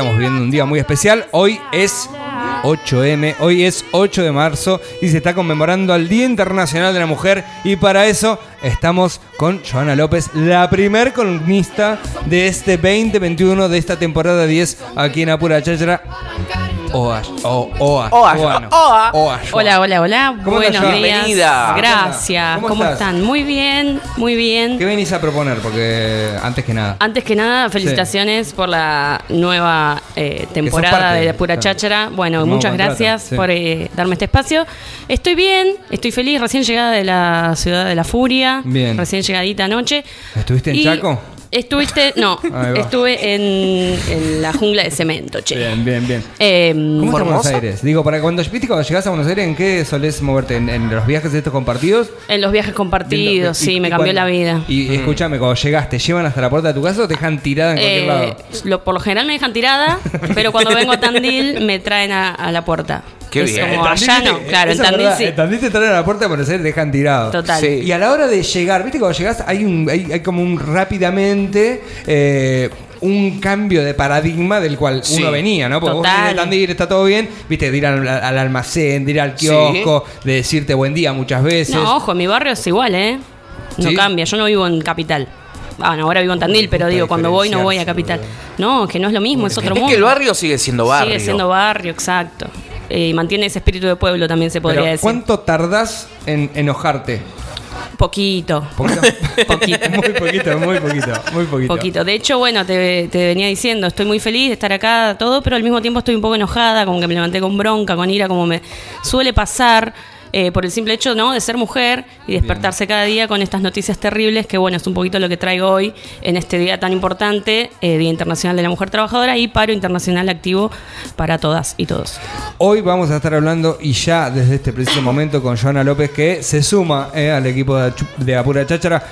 Estamos viviendo un día muy especial. Hoy es 8M, hoy es 8 de marzo y se está conmemorando el Día Internacional de la Mujer y para eso estamos con Joana López, la primer columnista de este 2021 de esta temporada 10 aquí en Apura Chachara. Oa, o- Oa, Oa, Joana. Oa. Hola, hola, hola. ¿Cómo Buenos días. Bienvenida. Gracias. ¿Cómo ¿Cómo, están? Muy bien, muy bien. ¿Qué venís a proponer? Porque antes que nada. Antes que nada, felicitaciones por la nueva eh, temporada parte, de La Pura claro. Cháchara. Bueno, muchas contrato, gracias sí. por eh, darme este espacio. Estoy bien, estoy feliz, recién llegada de la ciudad de la Furia. Bien. Recién llegadita anoche. ¿Estuviste en Y Chaco? Estuviste, no, estuve en, en la jungla de cemento, che. Bien, bien, bien. Eh, ¿Cómo está Buenos? Aires? Digo, para cuando, ¿viste cuando llegás a Buenos Aires, ¿en qué solés moverte? ¿En, en los viajes estos compartidos? en los viajes compartidos, Y- sí, y me cambió cuando- la vida. Y escúchame, cuando llegaste, ¿llevan hasta la puerta de tu casa o te dejan tirada en cualquier Eh, lado? lo- por lo general me dejan tirada, pero cuando vengo a Tandil me traen a, a la puerta. Qué Es bien. Como Tandil allá te- claro, en esa es Tandil verdad, sí. En Tandil te traen a la puerta de Buenos Aires y te dejan tirado. Total. Sí. Y a la hora de llegar, ¿viste? Cuando llegás hay, un, hay, hay como un rápidamente eh, un cambio de paradigma del cual Sí. uno venía, ¿no? Porque vos Total. venís de Tandil, está todo bien, ¿viste? De ir al, al almacén, de ir al Sí. kiosco, de decirte buen día muchas veces. No, ojo, mi barrio es igual, ¿eh? No ¿Sí? cambia, yo no vivo en capital. Ah, no, ahora vivo en Tandil, pero gusta digo, cuando voy no voy a diferenciarse, capital. No, que no es lo mismo, es otro Es mundo. que el barrio sigue siendo barrio. Sigue siendo barrio, exacto. Eh, Y mantiene ese espíritu de pueblo también se podría Pero, decir. ¿Cuánto tardás en enojarte? Poquito. ¿Poquito? Poquito. muy poquito, muy poquito, muy poquito. Poquito. De hecho, bueno, te, te venía diciendo, estoy muy feliz de estar acá, todo, pero al mismo tiempo estoy un poco enojada, como que me levanté con bronca, con ira, como me suele pasar. Eh, por el simple hecho ¿no? de ser mujer y despertarse cada día con estas noticias terribles, que bueno, es un poquito lo que traigo hoy en este día tan importante, eh, Día Internacional de la Mujer Trabajadora y paro internacional activo para todas y todos. Hoy vamos a estar hablando y ya desde este preciso momento con Joana López que se suma eh, al equipo de, de Apura Cháchara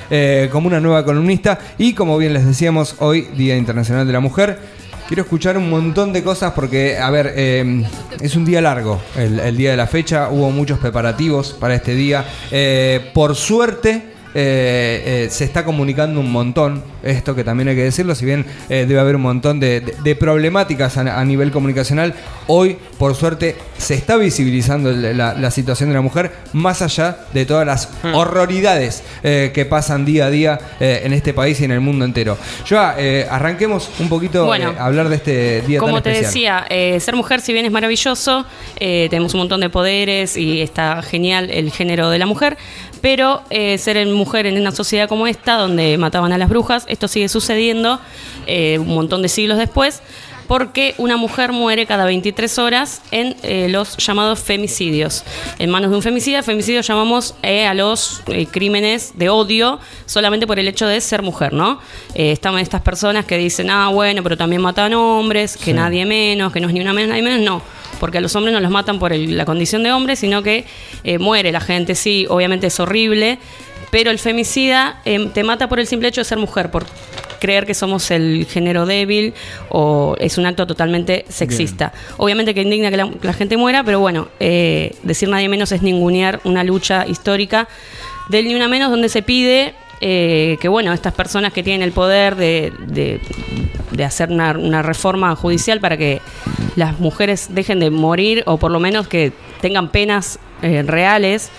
como una nueva columnista y como bien les decíamos hoy Día Internacional de la Mujer. Quiero escuchar un montón de cosas porque, a ver, eh, es un día largo el, día de la fecha, hubo muchos preparativos para este día. Eh, por suerte, eh, eh, se está comunicando un montón, esto que también hay que decirlo, si bien eh, debe haber un montón de, de- de problemáticas a, a nivel comunicacional, hoy por suerte se está visibilizando la, la situación de la mujer más allá de todas las horroridades eh, que pasan día a día en este país y en el mundo entero. Ya, eh, arranquemos un poquito Bueno, a hablar de este día Como tan te especial. decía, ser mujer, si bien es maravilloso, tenemos un montón de poderes y está genial el género de la mujer, pero eh, ser mujer en una sociedad como esta, donde mataban a las brujas, esto sigue sucediendo eh, un montón de siglos después. Porque una mujer muere cada 23 horas en eh, los llamados femicidios. En manos de un femicida, femicidio llamamos a los crímenes de odio solamente por el hecho de ser mujer, ¿no? Están estas personas que dicen, ah, bueno, pero también matan hombres, que nadie menos, que no es ni una menos, nadie menos. No, porque a los hombres no los matan por el- la condición de hombres, sino que eh, muere la gente, sí, obviamente es horrible, pero el femicida eh, te mata por el simple hecho de ser mujer, por creer que somos el género débil o es un acto totalmente sexista. Obviamente que indigna que la, que la gente muera, pero bueno, eh, decir nadie menos es ningunear una lucha histórica del ni una menos donde se pide eh, que bueno, estas personas que tienen el poder de, de- de hacer una, una reforma judicial para que las mujeres dejen de morir o por lo menos que tengan penas eh, reales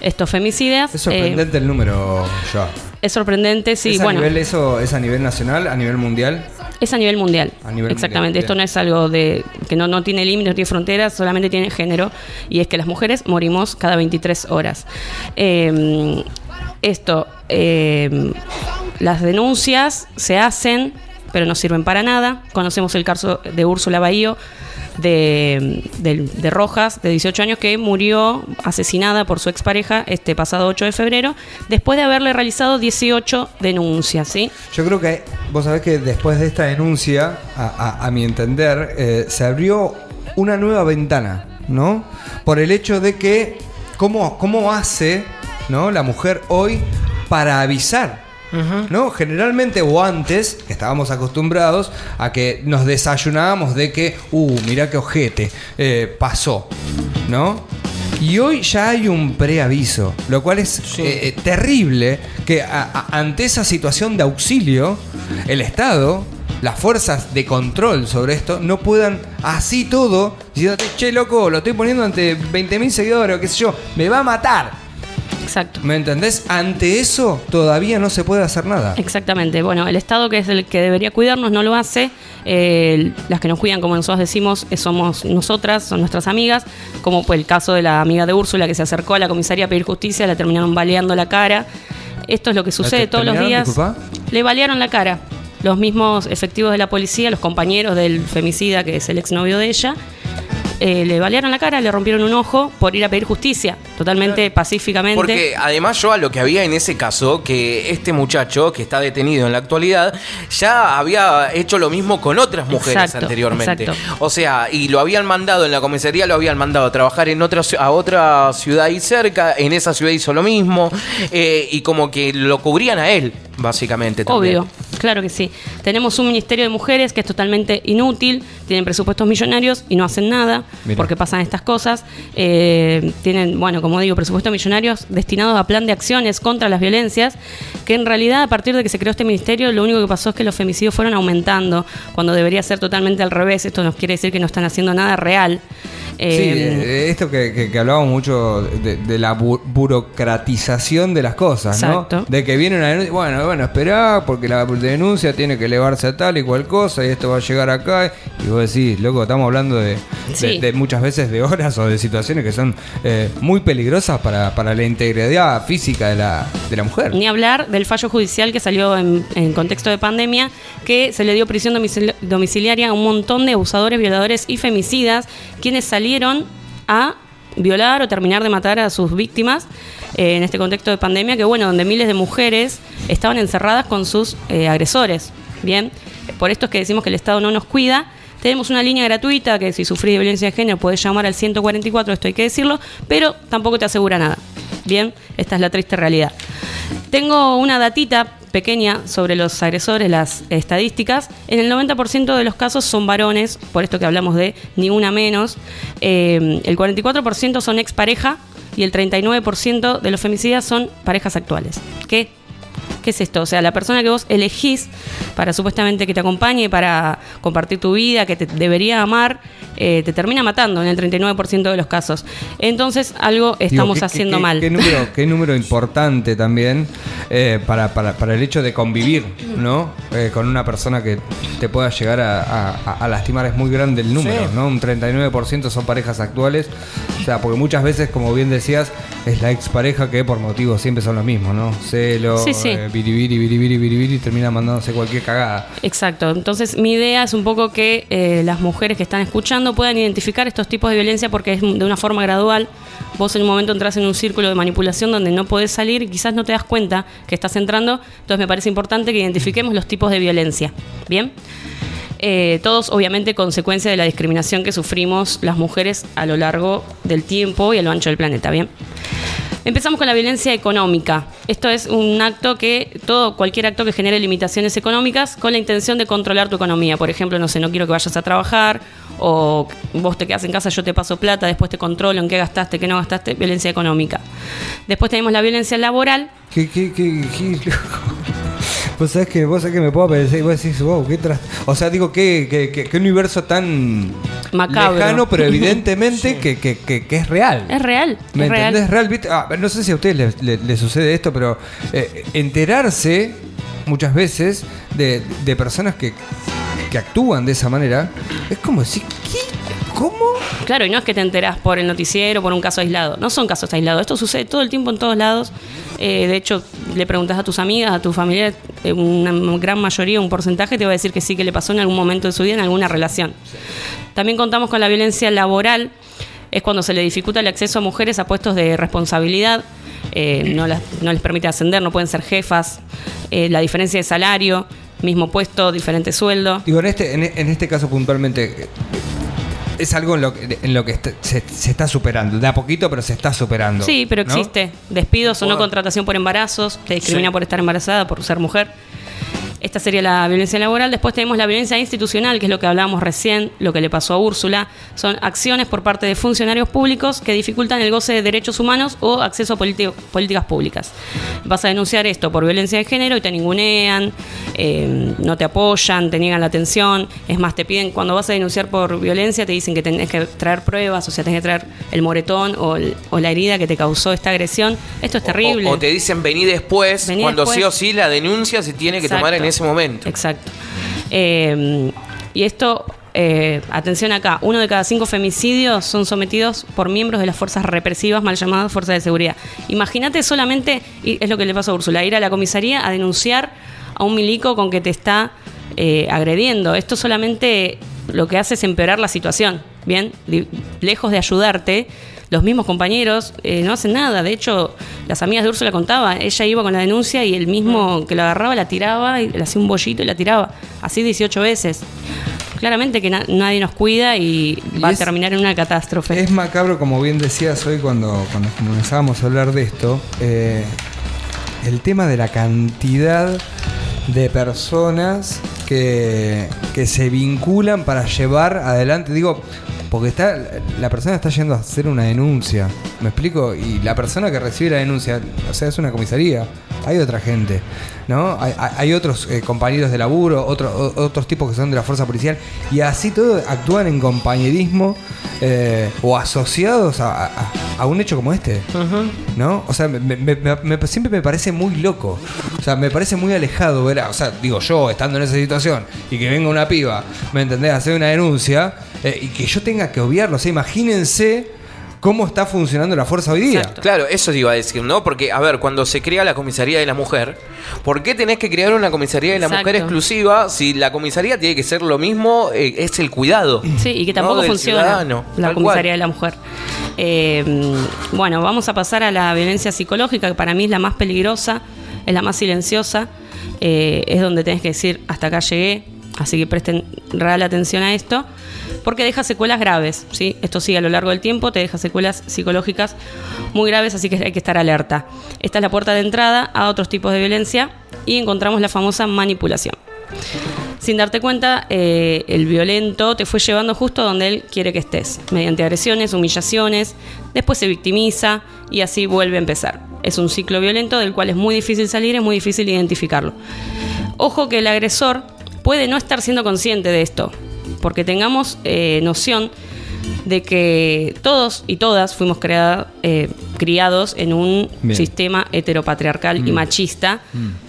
estos femicidas. Es eh, sorprendente el número, ya. es sorprendente, sí, ¿Es a bueno. nivel eso, es a nivel nacional, a nivel mundial? Es a nivel mundial. A nivel Exactamente. mundial, Esto no es algo de que no, no tiene límites, no tiene fronteras, solamente tiene género. Y es que las mujeres morimos cada 23 horas. Eh, esto, eh, las denuncias se hacen, pero no sirven para nada. Conocemos el caso de Úrsula Bahío. De, de- Rojas, de 18 años, que murió asesinada por su expareja este pasado 8 de febrero, después de haberle realizado 18 denuncias. ¿sí? Yo creo que vos sabés que después de esta denuncia, a mi entender, eh, se abrió una nueva ventana, ¿no? Por el hecho de que, ¿cómo, cómo hace ¿no? la mujer hoy para avisar? ¿No? Generalmente o antes estábamos acostumbrados a que nos desayunábamos de que, uh, mirá qué ojete, eh, pasó, ¿no? Y hoy ya hay un preaviso, lo cual es eh, eh, terrible que a- a- ante esa situación de auxilio, el Estado las fuerzas de control sobre esto no puedan así todo, diciéndote, che, loco, lo estoy poniendo ante 20.000 seguidores o qué sé yo, me va a matar. Exacto. ¿Me entendés? Ante eso todavía no se puede hacer nada. Exactamente. Bueno, el Estado, que es el que debería cuidarnos, no lo hace. Eh, las que nos cuidan, como nosotros decimos, eh, somos nosotras, son nuestras amigas. Como fue el caso de la amiga de Úrsula que se acercó a la comisaría a pedir justicia, la terminaron baleando la cara. Esto es lo que sucede todos los días. Disculpa. Le balearon la cara. Los mismos efectivos de la policía, los compañeros del femicida, que es el exnovio de ella, eh, le balearon la cara, le rompieron un ojo por ir a pedir justicia, totalmente pacíficamente. Porque además yo a lo que había en ese caso, que este muchacho que está detenido en la actualidad, ya había hecho lo mismo con otras mujeres Exacto, anteriormente. exacto. O sea, y lo habían mandado en la comisaría, lo habían mandado a trabajar en otra, a otra ciudad ahí cerca, en esa ciudad hizo lo mismo, eh, y como que lo cubrían a él, básicamente. también. Obvio, claro que sí. Tenemos un Ministerio de Mujeres que es totalmente inútil, tienen presupuestos millonarios y no hacen nada porque pasan estas cosas. Eh, tienen, bueno, como digo, presupuestos millonarios destinados a plan de acciones contra las violencias, que en realidad a partir de que se creó este ministerio lo único que pasó es que los femicidios fueron aumentando, cuando debería ser totalmente al revés. Esto nos quiere decir que no están haciendo nada real. Sí, Eh, eh, esto que, que, que hablábamos mucho de, de la bu- burocratización de las cosas, Exacto. ¿no? De que viene una denuncia, bueno, bueno, esperá, porque la denuncia tiene que elevarse a tal y cual cosa, y esto va a llegar acá, y vos decís, loco, estamos hablando de, de- Sí. de muchas veces de horas o de situaciones que son eh, muy peligrosas para, para la integridad física de la, de la mujer. Ni hablar del fallo judicial que salió en, en contexto de pandemia, que se le dio prisión domicili- domiciliaria a un montón de abusadores, violadores y femicidas, quienes salieron a violar o terminar de matar a sus víctimas eh, en este contexto de pandemia, que bueno, donde miles de mujeres estaban encerradas con sus eh, agresores. Bien, por esto es que decimos que el Estado no nos cuida. Tenemos una línea gratuita que si sufrís de violencia de género puedes llamar al 144, esto hay que decirlo, pero tampoco te asegura nada. Bien, esta es la triste realidad. Tengo una datita pequeña sobre los agresores, las estadísticas. En el 90% de los casos son varones, por esto que hablamos de ni una menos. Eh, el 44% son expareja y el 39% de los femicidas son parejas actuales. ¿Qué? ¿Qué es esto? O sea, la persona que vos elegís para supuestamente que te acompañe, para compartir tu vida, que te debería amar, eh, te termina matando en el 39% de los casos. Entonces, algo estamos ¿qué- qué- haciendo qué- mal. Qué número, qué número importante también eh, para, para- para el hecho de convivir, ¿no? Eh, con una persona que te pueda llegar a, a- a lastimar. Es muy grande el número, Sí. ¿no? Un 39% son parejas actuales. O sea, porque muchas veces, como bien decías, es la expareja que por motivos siempre son los mismos, ¿no? Celo, Sí, sí. eh, y termina mandándose cualquier cagada. Exacto. Entonces, mi idea es un poco que eh, las mujeres que están escuchando puedan identificar estos tipos de violencia porque es de una forma gradual. Vos en un momento entras en un círculo de manipulación donde no podés salir y quizás no te das cuenta que estás entrando. Entonces, me parece importante que identifiquemos los tipos de violencia. ¿Bien? Eh, todos, obviamente, consecuencia de la discriminación que sufrimos las mujeres a lo largo del tiempo y a lo ancho del planeta. ¿Bien? Empezamos con la violencia económica. Esto es un acto que, todo, cualquier acto que genere limitaciones económicas con la intención de controlar tu economía. Por ejemplo, no sé, no quiero que vayas a trabajar, o vos te quedas en casa, yo te paso plata, después te controlo en qué gastaste, qué no gastaste, violencia económica. Después tenemos la violencia laboral, ¿Qué, qué, qué, qué- Vos sabés que, vos sabés que me puedo pensar y vos decís, wow, qué tras... O sea, digo, qué, qué, qué- qué universo tan Macabro. lejano, pero evidentemente que, que- que- que es real. es real, ¿Me es real. entendés? Real, ¿viste? Ah, no sé si a ustedes les, les- les sucede esto, pero eh, enterarse muchas veces de, de personas que, que actúan de esa manera, es como decir, ¿qué? ¿Cómo? Claro, y no es que te enterás por el noticiero, por un caso aislado. No son casos aislados. Esto sucede todo el tiempo en todos lados. Eh, de hecho, le preguntas a tus amigas, a tus familiares, eh, una gran mayoría, un porcentaje, te va a decir que sí, que le pasó en algún momento de su vida, en alguna relación. También contamos con la violencia laboral. Es cuando se le dificulta el acceso a mujeres a puestos de responsabilidad. Eh, no, las- no les permite ascender, no pueden ser jefas. Eh, la diferencia de salario, mismo puesto, diferente sueldo. Digo, en este, en, en este caso puntualmente, es algo en lo que, en lo que está- se, se está superando. De a poquito, pero se está superando. Sí, pero ¿no? existe. Despidos o no contratación por embarazos, te discrimina Sí. por estar embarazada, por ser mujer. Esta sería la violencia laboral. Después tenemos la violencia institucional, que es lo que hablábamos recién, lo que le pasó a Úrsula. Son acciones por parte de funcionarios públicos que dificultan el goce de derechos humanos o acceso a políticas públicas. Vas a denunciar esto por violencia de género y te ningunean, eh, no te apoyan, te niegan la atención. Es más, te piden, cuando vas a denunciar por violencia, te dicen que tenés que traer pruebas, o sea, tenés que traer el moretón o, el- o la herida que te causó esta agresión. Esto es terrible. O, o te dicen vení después, Vení cuando después. sí o sí la denuncia se tiene que Exacto. tomar en ese momento. Exacto. Eh, y esto, eh, atención acá, uno de cada cinco femicidios son sometidos por miembros de las fuerzas represivas, mal llamadas fuerzas de seguridad. Imagínate solamente, y es lo que le pasa a Úrsula, ir a la comisaría a denunciar a un milico con que te está eh, agrediendo. Esto solamente lo que hace es empeorar la situación, ¿bien? Lejos de ayudarte, los mismos compañeros eh, no hacen nada. De hecho, las amigas de Úrsula contaban, ella iba con la denuncia y el mismo que la agarraba la tiraba y le hacía un bollito y la tiraba. Así 18 veces. Claramente que na- nadie nos cuida y, Y va es- a terminar en una catástrofe. Es macabro, como bien decías hoy cuando, cuando comenzábamos a hablar de esto, eh, el tema de la cantidad de personas que, que se vinculan para llevar adelante, digo, porque está la persona está yendo a hacer una denuncia, ¿me explico? Y la persona que recibe la denuncia, o sea, es una comisaría, hay otra gente, ¿no? Hay, otros eh, compañeros de laburo, otro- otros tipos que son de la fuerza policial, y así todo actúan en compañerismo eh, o asociados a, a- a un hecho como este, ¿no? O sea, me- me- me- siempre me parece muy loco, o sea, me parece muy alejado ver, a- o sea, digo yo, estando en esa situación, y que venga una piba, ¿me entendés?, a hacer una denuncia, eh, y que yo tenga que obviarlo, o sea, imagínense cómo está funcionando la fuerza hoy día. Exacto. Claro, eso te iba a decir, ¿no? Porque, a ver, cuando se crea la comisaría de la mujer, ¿por qué tenés que crear una comisaría de la Exacto. mujer exclusiva si la comisaría tiene que ser lo mismo, eh, es el cuidado? Sí, y que tampoco funciona ciudadano, la comisaría cual. de la mujer. Eh, bueno, vamos a pasar a la violencia psicológica, que para mí es la más peligrosa, es la más silenciosa, eh, es donde tenés que decir, hasta acá llegué, así que presten real atención a esto, porque deja secuelas graves, ¿sí? Esto sigue a lo largo del tiempo, te deja secuelas psicológicas muy graves, así que hay que estar alerta. Esta es la puerta de entrada a otros tipos de violencia y encontramos la famosa manipulación. Sin darte cuenta, eh, el violento te fue llevando justo donde él quiere que estés, mediante agresiones, humillaciones, después se victimiza y así vuelve a empezar. Es un ciclo violento del cual es muy difícil salir, es muy difícil identificarlo. Ojo que el agresor puede no estar siendo consciente de esto, porque tengamos eh, noción de que todos y todas fuimos eh, criados en un Bien. sistema heteropatriarcal y machista,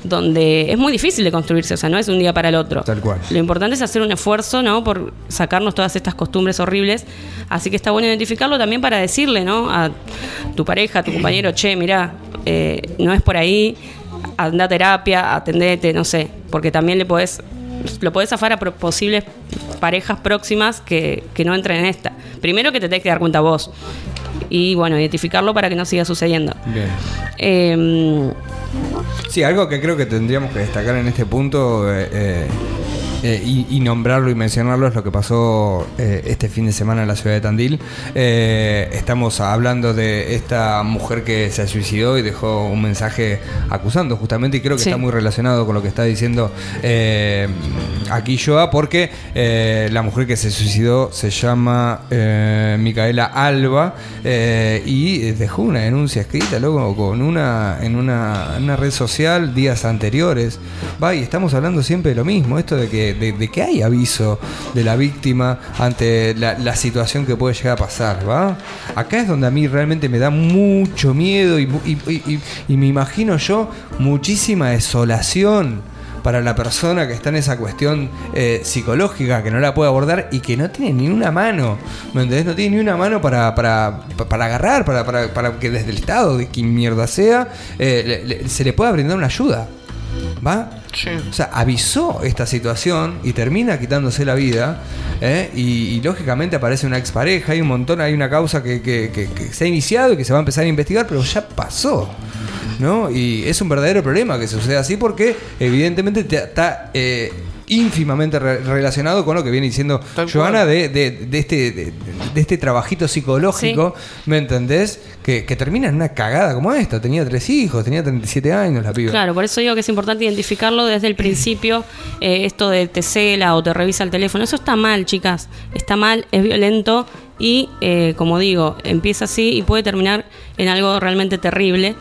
donde es muy difícil de construirse, o sea, no es un día para el otro. Tal cual. Lo importante es hacer un esfuerzo, ¿no? Por sacarnos todas estas costumbres horribles. Así que está bueno identificarlo también para decirle, ¿no? A tu pareja, a tu compañero, che, mira, no es por ahí, anda a terapia, atendete, no sé, porque también le podés, lo podés zafar a posibles parejas próximas que, que no entren en esta. Primero que te tenés que dar cuenta vos. Y bueno, identificarlo para que no siga sucediendo. Bien. Eh, Sí, algo que creo que tendríamos que destacar en este punto eh, eh, y, y nombrarlo y mencionarlo es lo que pasó eh, este fin de semana en la ciudad de Tandil. Eh, estamos hablando de esta mujer que se suicidó y dejó un mensaje acusando justamente y creo que Sí. está muy relacionado con lo que está diciendo eh, aquí Joa porque eh, la mujer que se suicidó se llama eh, Micaela Alba y dejó una denuncia escrita luego con una en una, en una red social días anteriores va y estamos hablando siempre de lo mismo esto de que de, de hay aviso de la víctima ante la, situación que puede llegar a pasar va acá es donde a mí realmente me da mucho miedo y, y- y- y- me imagino yo muchísima desolación para la persona que está en esa cuestión eh, psicológica, que no la puede abordar y que no tiene ni una mano, ¿me entendés? No tiene ni una mano para, para, pa- para agarrar, para, para, para que desde el Estado, de quien mierda sea, eh, le- se le pueda brindar una ayuda. ¿Va? Sí. O sea, avisó esta situación y termina quitándose la vida. ¿eh? Y, y lógicamente aparece una expareja, hay un montón, hay una causa que, que- que- que se ha iniciado y que se va a empezar a investigar, pero ya pasó. ¿No? Y es un verdadero problema que suceda así porque evidentemente te- está eh, ínfimamente re- relacionado con lo que viene diciendo Tal Joana de, de- de este, de, de este trabajito psicológico, ¿me entendés? Que, que termina en una cagada como esta. Tenía tres hijos, tenía 37 años la piba. Claro, por eso digo que es importante identificarlo desde el principio. eh, esto de te cela o te revisa el teléfono, eso está mal, chicas. Está mal, es violento y, eh, como digo, empieza así y puede terminar en algo realmente terrible.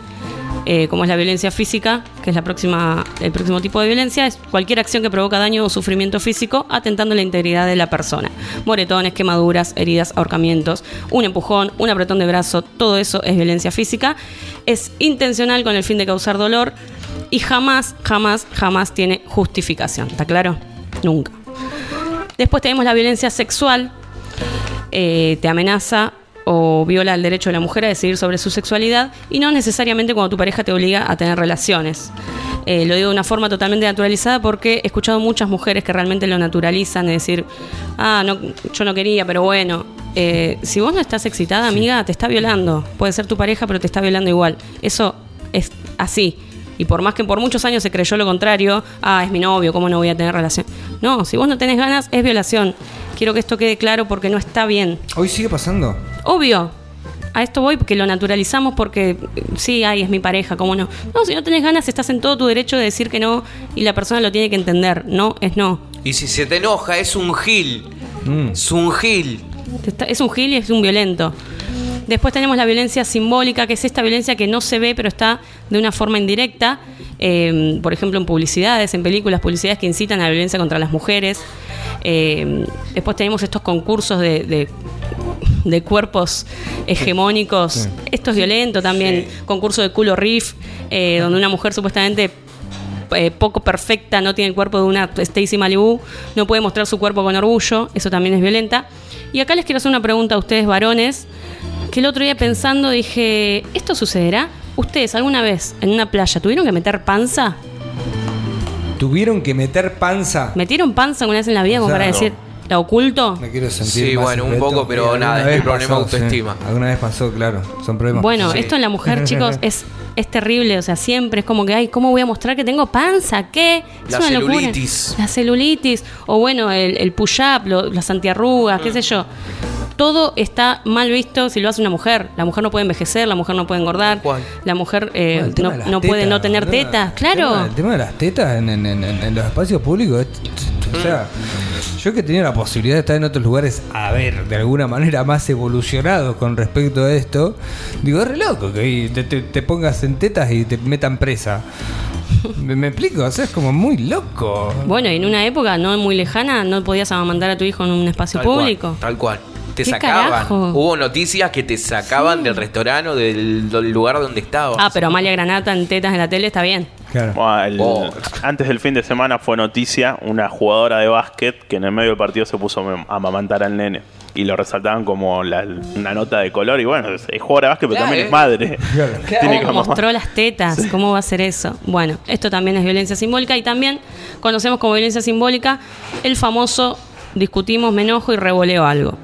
Eh, como es la violencia física, que es la próxima, el próximo tipo de violencia, es cualquier acción que provoca daño o sufrimiento físico atentando la integridad de la persona. Moretones, quemaduras, heridas, ahorcamientos, un empujón, un apretón de brazo, todo eso es violencia física. Es intencional con el fin de causar dolor y jamás, jamás, jamás tiene justificación. ¿Está claro? Nunca. Después tenemos la violencia sexual, eh, te amenaza o viola el derecho de la mujer a decidir sobre su sexualidad y no necesariamente cuando tu pareja te obliga a tener relaciones. Eh, lo digo de una forma totalmente naturalizada porque he escuchado muchas mujeres que realmente lo naturalizan, es decir, ah, no, yo no quería, pero bueno. Eh, si vos no estás excitada, amiga, te está violando. Puede ser tu pareja, pero te está violando igual. Eso es así. Y por más que por muchos años se creyó lo contrario, ah, es mi novio, ¿cómo no voy a tener relación? No, si vos no tenés ganas, es violación. Quiero que esto quede claro porque no está bien. Hoy sigue pasando. Obvio. A esto voy porque lo naturalizamos porque eh, sí, ay, es mi pareja, ¿cómo no? No, si no tenés ganas, estás en todo tu derecho de decir que no y la persona lo tiene que entender. No es no. Y si se te enoja, es un gil. Mm. Es un gil. Es un gil y es un violento. Después tenemos la violencia simbólica, que es esta violencia que no se ve, pero está de una forma indirecta. Eh, por ejemplo, en publicidades, en películas, publicidades que incitan a la violencia contra las mujeres. Eh, después tenemos estos concursos de, de- de cuerpos hegemónicos. Sí. Esto es violento también. Concurso de culo riff, eh, donde una mujer supuestamente eh, poco perfecta, no tiene el cuerpo de una Stacy Malibu, no puede mostrar su cuerpo con orgullo, eso también es violenta. Y acá les quiero hacer una pregunta a ustedes varones, que el otro día pensando dije, ¿esto sucederá? ¿Ustedes alguna vez en una playa tuvieron que meter panza? Tuvieron que meter panza. ¿Metieron panza alguna vez en la vida O como para no. decir, la oculto? Me quiero sentir Sí, más bueno, un poco, pero nada, es mi problema de autoestima. sí. Alguna vez pasó, claro. Son problemas. Bueno, Sí. esto en la mujer, chicos, es, es terrible. O sea, siempre es como que, ay, ¿cómo voy a mostrar que tengo panza? ¿Qué? Es La una locura. celulitis. La celulitis. O bueno, el, el push-up, las antiarrugas, Mm. qué sé yo. Todo está mal visto si lo hace una mujer. La mujer no puede envejecer, la mujer no puede engordar, cual. la mujer eh, Bueno, no, puede no tener tetas. Claro. El tema de las tetas en, en- en- en- en los espacios públicos. es- o sea, yo que he tenido la posibilidad de estar en otros lugares, a ver, de alguna manera más evolucionados con respecto a esto, digo, es re loco que te, te- te pongas en tetas y te metan presa. ¿Me, me explico? O sea, es como muy loco. Bueno, y en una época no muy lejana no podías amamantar a tu hijo en un espacio Tal cual, público. tal cual. Te ¿Qué sacaban. carajo? Hubo noticias que te sacaban del restaurante o del, del lugar donde estabas. Ah, pero Amalia Granata en tetas en la tele está bien. Claro. Bueno, el- Oh. Antes del fin de semana fue noticia una jugadora de básquet que en el medio del partido se puso a amamantar al nene. Y lo resaltaban como la- una nota de color. Y bueno, es, es jugadora de básquet, pero Claro, también eh. es madre. Claro. Tiene que ¿Cómo amamar. mostró las tetas? ¿Cómo va a ser eso? Bueno, esto también es violencia simbólica y también conocemos como violencia simbólica el famoso discutimos, me enojo y revoleo algo.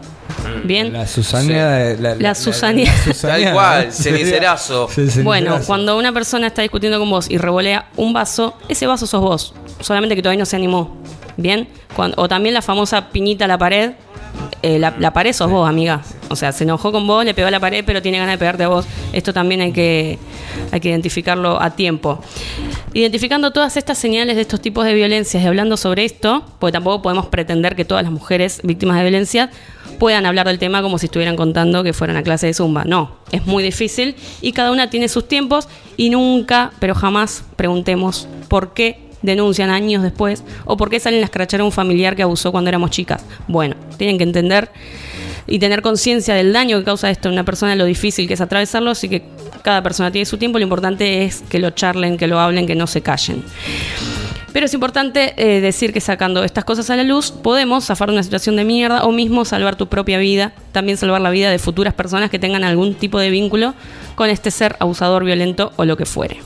Bien. La Susania. La, La Susania. Tal cual, cenicerazo. Bueno, cuando una persona está discutiendo con vos y revolea un vaso, ese vaso sos vos. Solamente que todavía no se animó. Bien. Cuando- o también la famosa piñita a la pared. eh, la, la pared sos vos, amiga. O sea, se enojó con vos, le pegó a la pared, pero tiene ganas de pegarte a vos. Esto también hay que, hay que identificarlo a tiempo. Identificando todas estas señales de estos tipos de violencias y hablando sobre esto, porque tampoco podemos pretender que todas las mujeres víctimas de violencia puedan hablar del tema como si estuvieran contando que fueran a clase de zumba. No, es muy difícil y cada una tiene sus tiempos y nunca, pero jamás preguntemos por qué denuncian años después o por qué salen a escrachar a un familiar que abusó cuando éramos chicas. Bueno, tienen que entender y tener conciencia del daño que causa esto en una persona, lo difícil que es atravesarlo, así que cada persona tiene su tiempo, lo importante es que lo charlen, que lo hablen, que no se callen. Pero es importante eh, decir que sacando estas cosas a la luz, podemos zafar de una situación de mierda o mismo salvar tu propia vida, también salvar la vida de futuras personas que tengan algún tipo de vínculo con este ser abusador, violento o lo que fuere.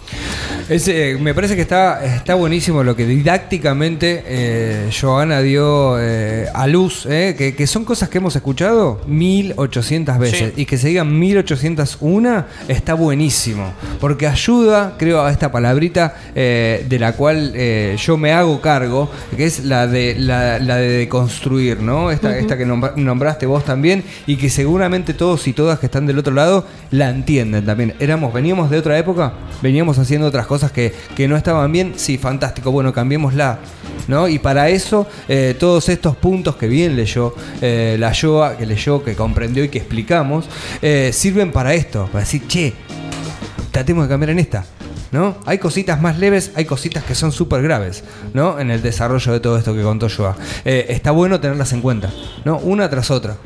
Es, eh, me parece que está, está buenísimo lo que didácticamente eh, Johanna dio eh, a luz, eh, que, que son cosas que hemos escuchado 1800 veces Sí. y que se digan 1801 está buenísimo, porque ayuda, creo, a esta palabrita eh, de la cual eh, yo me hago cargo, que es la de la, la de deconstruir, ¿no? Esta, esta que nombra- nombraste vos también y que seguramente todos y todas que están del otro lado la entienden también. Éramos, veníamos de otra época, veníamos haciendo otras cosas que, que no estaban bien, sí, fantástico, bueno, cambiémosla. ¿No? Y para eso, eh, todos estos puntos que bien leyó eh, la Yoa, que leyó, que comprendió y que explicamos, eh, sirven para esto, para decir, che, tratemos de cambiar en esta. ¿No? Hay cositas más leves, hay cositas que son súper graves, ¿no? En el desarrollo de todo esto que contó Joa. Eh, está bueno tenerlas en cuenta, ¿no? Una tras otra.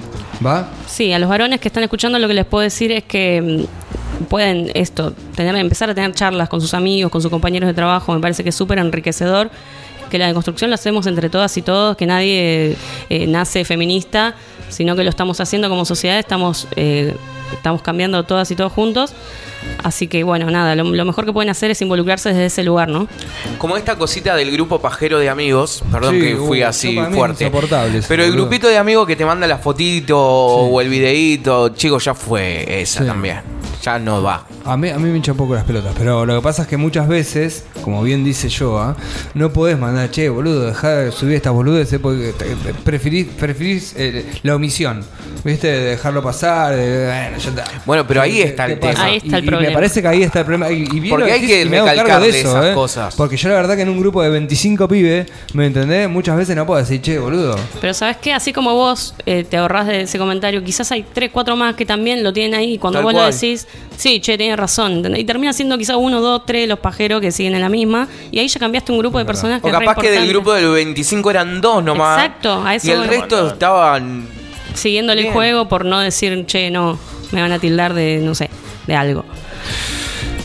¿Va? Sí, a los varones que están escuchando lo que les puedo decir es que mm, pueden esto, tener, empezar a tener charlas con sus amigos, con sus compañeros de trabajo, me parece que es súper enriquecedor, que la deconstrucción la hacemos entre todas y todos, que nadie eh, nace feminista, sino que lo estamos haciendo como sociedad, estamos, eh, estamos cambiando todas y todos juntos. Así que bueno, nada, lo, lo mejor que pueden hacer es involucrarse desde ese lugar, ¿no? Como esta cosita del grupo pajero de amigos, perdón Sí, que fui uh, así fuerte. Pero el grupito de amigos que te manda la fotito o el videíto, chicos, ya fue esa Sí. también. Ya no va. A mí, a mí me hincha un poco las pelotas, pero lo que pasa es que muchas veces, como bien dice Joa, no podés mandar, che, boludo, dejá de subir estas boludeces porque te- te- preferís, preferís eh, la omisión, ¿viste? De dejarlo pasar, de, bueno, ya está. Bueno, pero ahí ¿Qué- está qué el pasa? tema. Ahí está el Y- y me problema. parece que ahí está el problema. Y, y bien Porque lo hay decís que y me hago cargo de eso, esas ¿eh? cosas. Porque yo la verdad que en un grupo de 25 pibes, ¿me entendés? Muchas veces no puedo decir, che, boludo. Pero sabes qué, así como vos eh, te ahorrás de ese comentario, quizás hay tres, cuatro más que también lo tienen ahí y cuando Tal vos cual. lo decís, sí, che, tienes razón. ¿entendés? Y termina siendo quizás uno, dos, tres los pajeros que siguen en la misma y ahí ya cambiaste un grupo de personas que O capaz que del grupo del 25 eran dos nomás. Exacto, a eso Y el voy. resto estaban. Siguiéndole el juego por no decir, che, no, me van a tildar de, no sé, de algo.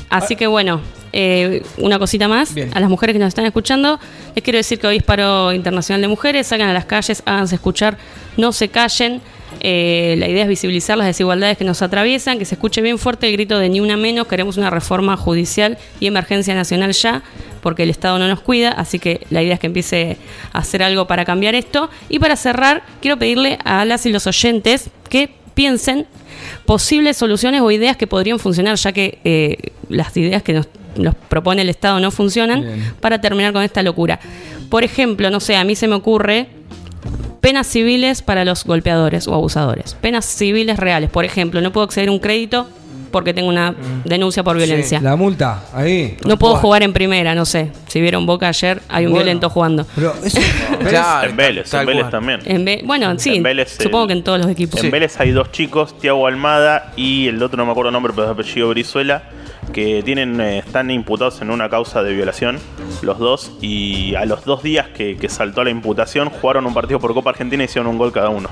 Así que bueno, eh, una cosita más. Bien. A las mujeres que nos están escuchando, les quiero decir que hoy es paro internacional de mujeres. Salgan a las calles, háganse escuchar, no se callen. Eh, la idea es visibilizar las desigualdades que nos atraviesan, que se escuche bien fuerte el grito de ni una menos. Queremos una reforma judicial y emergencia nacional ya, porque el Estado no nos cuida. Así que la idea es que empiece a hacer algo para cambiar esto. Y para cerrar, quiero pedirle a las y los oyentes que piensen posibles soluciones o ideas que podrían funcionar, ya que eh, las ideas que nos, nos propone el Estado no funcionan, Bien. para terminar con esta locura. Por ejemplo, no sé, a mí se me ocurre penas civiles para los golpeadores o abusadores. Penas civiles reales. Por ejemplo, no puedo acceder a un crédito porque tengo una denuncia por violencia. La multa, ahí. No puedo Buah. jugar en primera, no sé. Si vieron Boca ayer, hay un Bueno, violento jugando. Pero eso, ¿ves? Claro, en Vélez, en Vélez también. En Ve- bueno, sí, En Vélez, supongo el- que en todos los equipos. En Vélez hay dos chicos, Tiago Almada y el otro no me acuerdo el nombre, pero es apellido Brizuela, que tienen, eh, están imputados en una causa de violación, los dos, y a los dos días que, que saltó la imputación, jugaron un partido por Copa Argentina y hicieron un gol cada uno.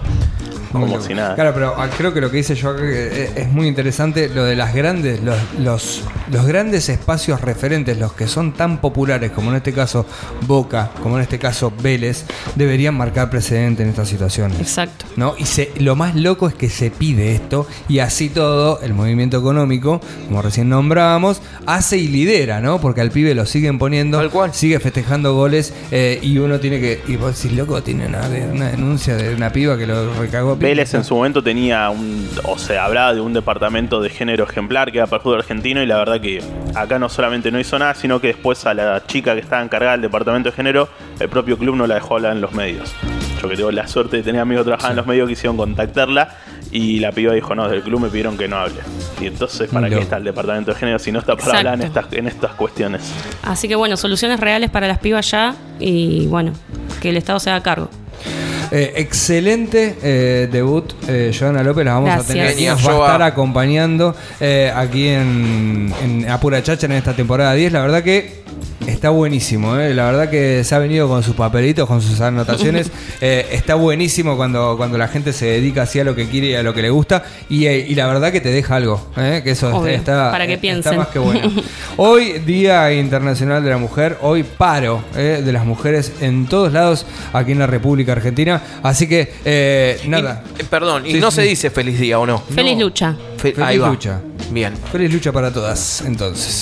Como si nada. Claro, pero ah, creo que lo que dice yo acá que es, muy interesante lo de las grandes, los, los, los grandes espacios referentes, los que son tan populares como en este caso Boca, como en este caso Vélez, deberían marcar precedente en estas situaciones. Exacto. ¿no? Y se, lo más loco es que se pide esto y así todo el movimiento económico, como recién nombrábamos, hace y lidera, ¿no? Porque al pibe lo siguen poniendo, Tal cual. sigue festejando goles eh, y uno tiene que... Y vos decís, loco, tiene una, una denuncia de una piba que lo recagó. a. Vélez en su momento tenía un, o se hablaba de un departamento de género ejemplar que era para el fútbol argentino y la verdad que acá no solamente no hizo nada, sino que después a la chica que estaba encargada del departamento de género, el propio club no la dejó hablar en los medios. Yo que tengo la suerte de tener amigos trabajando en los medios quisieron contactarla y la piba dijo, no, del club me pidieron que no hable. Y entonces, ¿para qué está el departamento de género si no está para hablar en estas, en estas cuestiones? Así que bueno, soluciones reales para las pibas ya y bueno, que el Estado se haga cargo. Eh, excelente eh, debut, eh, Joana López. La vamos Gracias. a tener aquí. Genia, Nos va a estar acompañando eh, aquí en, en Apura Chacha en esta temporada 10. La verdad que está buenísimo. ¿eh? La verdad que se ha venido con sus papelitos, con sus anotaciones. Eh, está buenísimo cuando, cuando la gente se dedica así a lo que quiere y a lo que le gusta. Y, eh, y la verdad que te deja algo. ¿eh? Que eso Obvio, está, para que está piensen. más que bueno. Hoy, Día Internacional de la Mujer. Hoy paro ¿eh? de las mujeres en todos lados aquí en la República Argentina. Así que, eh, nada. Y- eh, perdón, y Sí, no sí. se dice feliz día o no. Feliz lucha. Fe- Feliz ahí va. lucha. Bien. Feliz lucha para todas, entonces.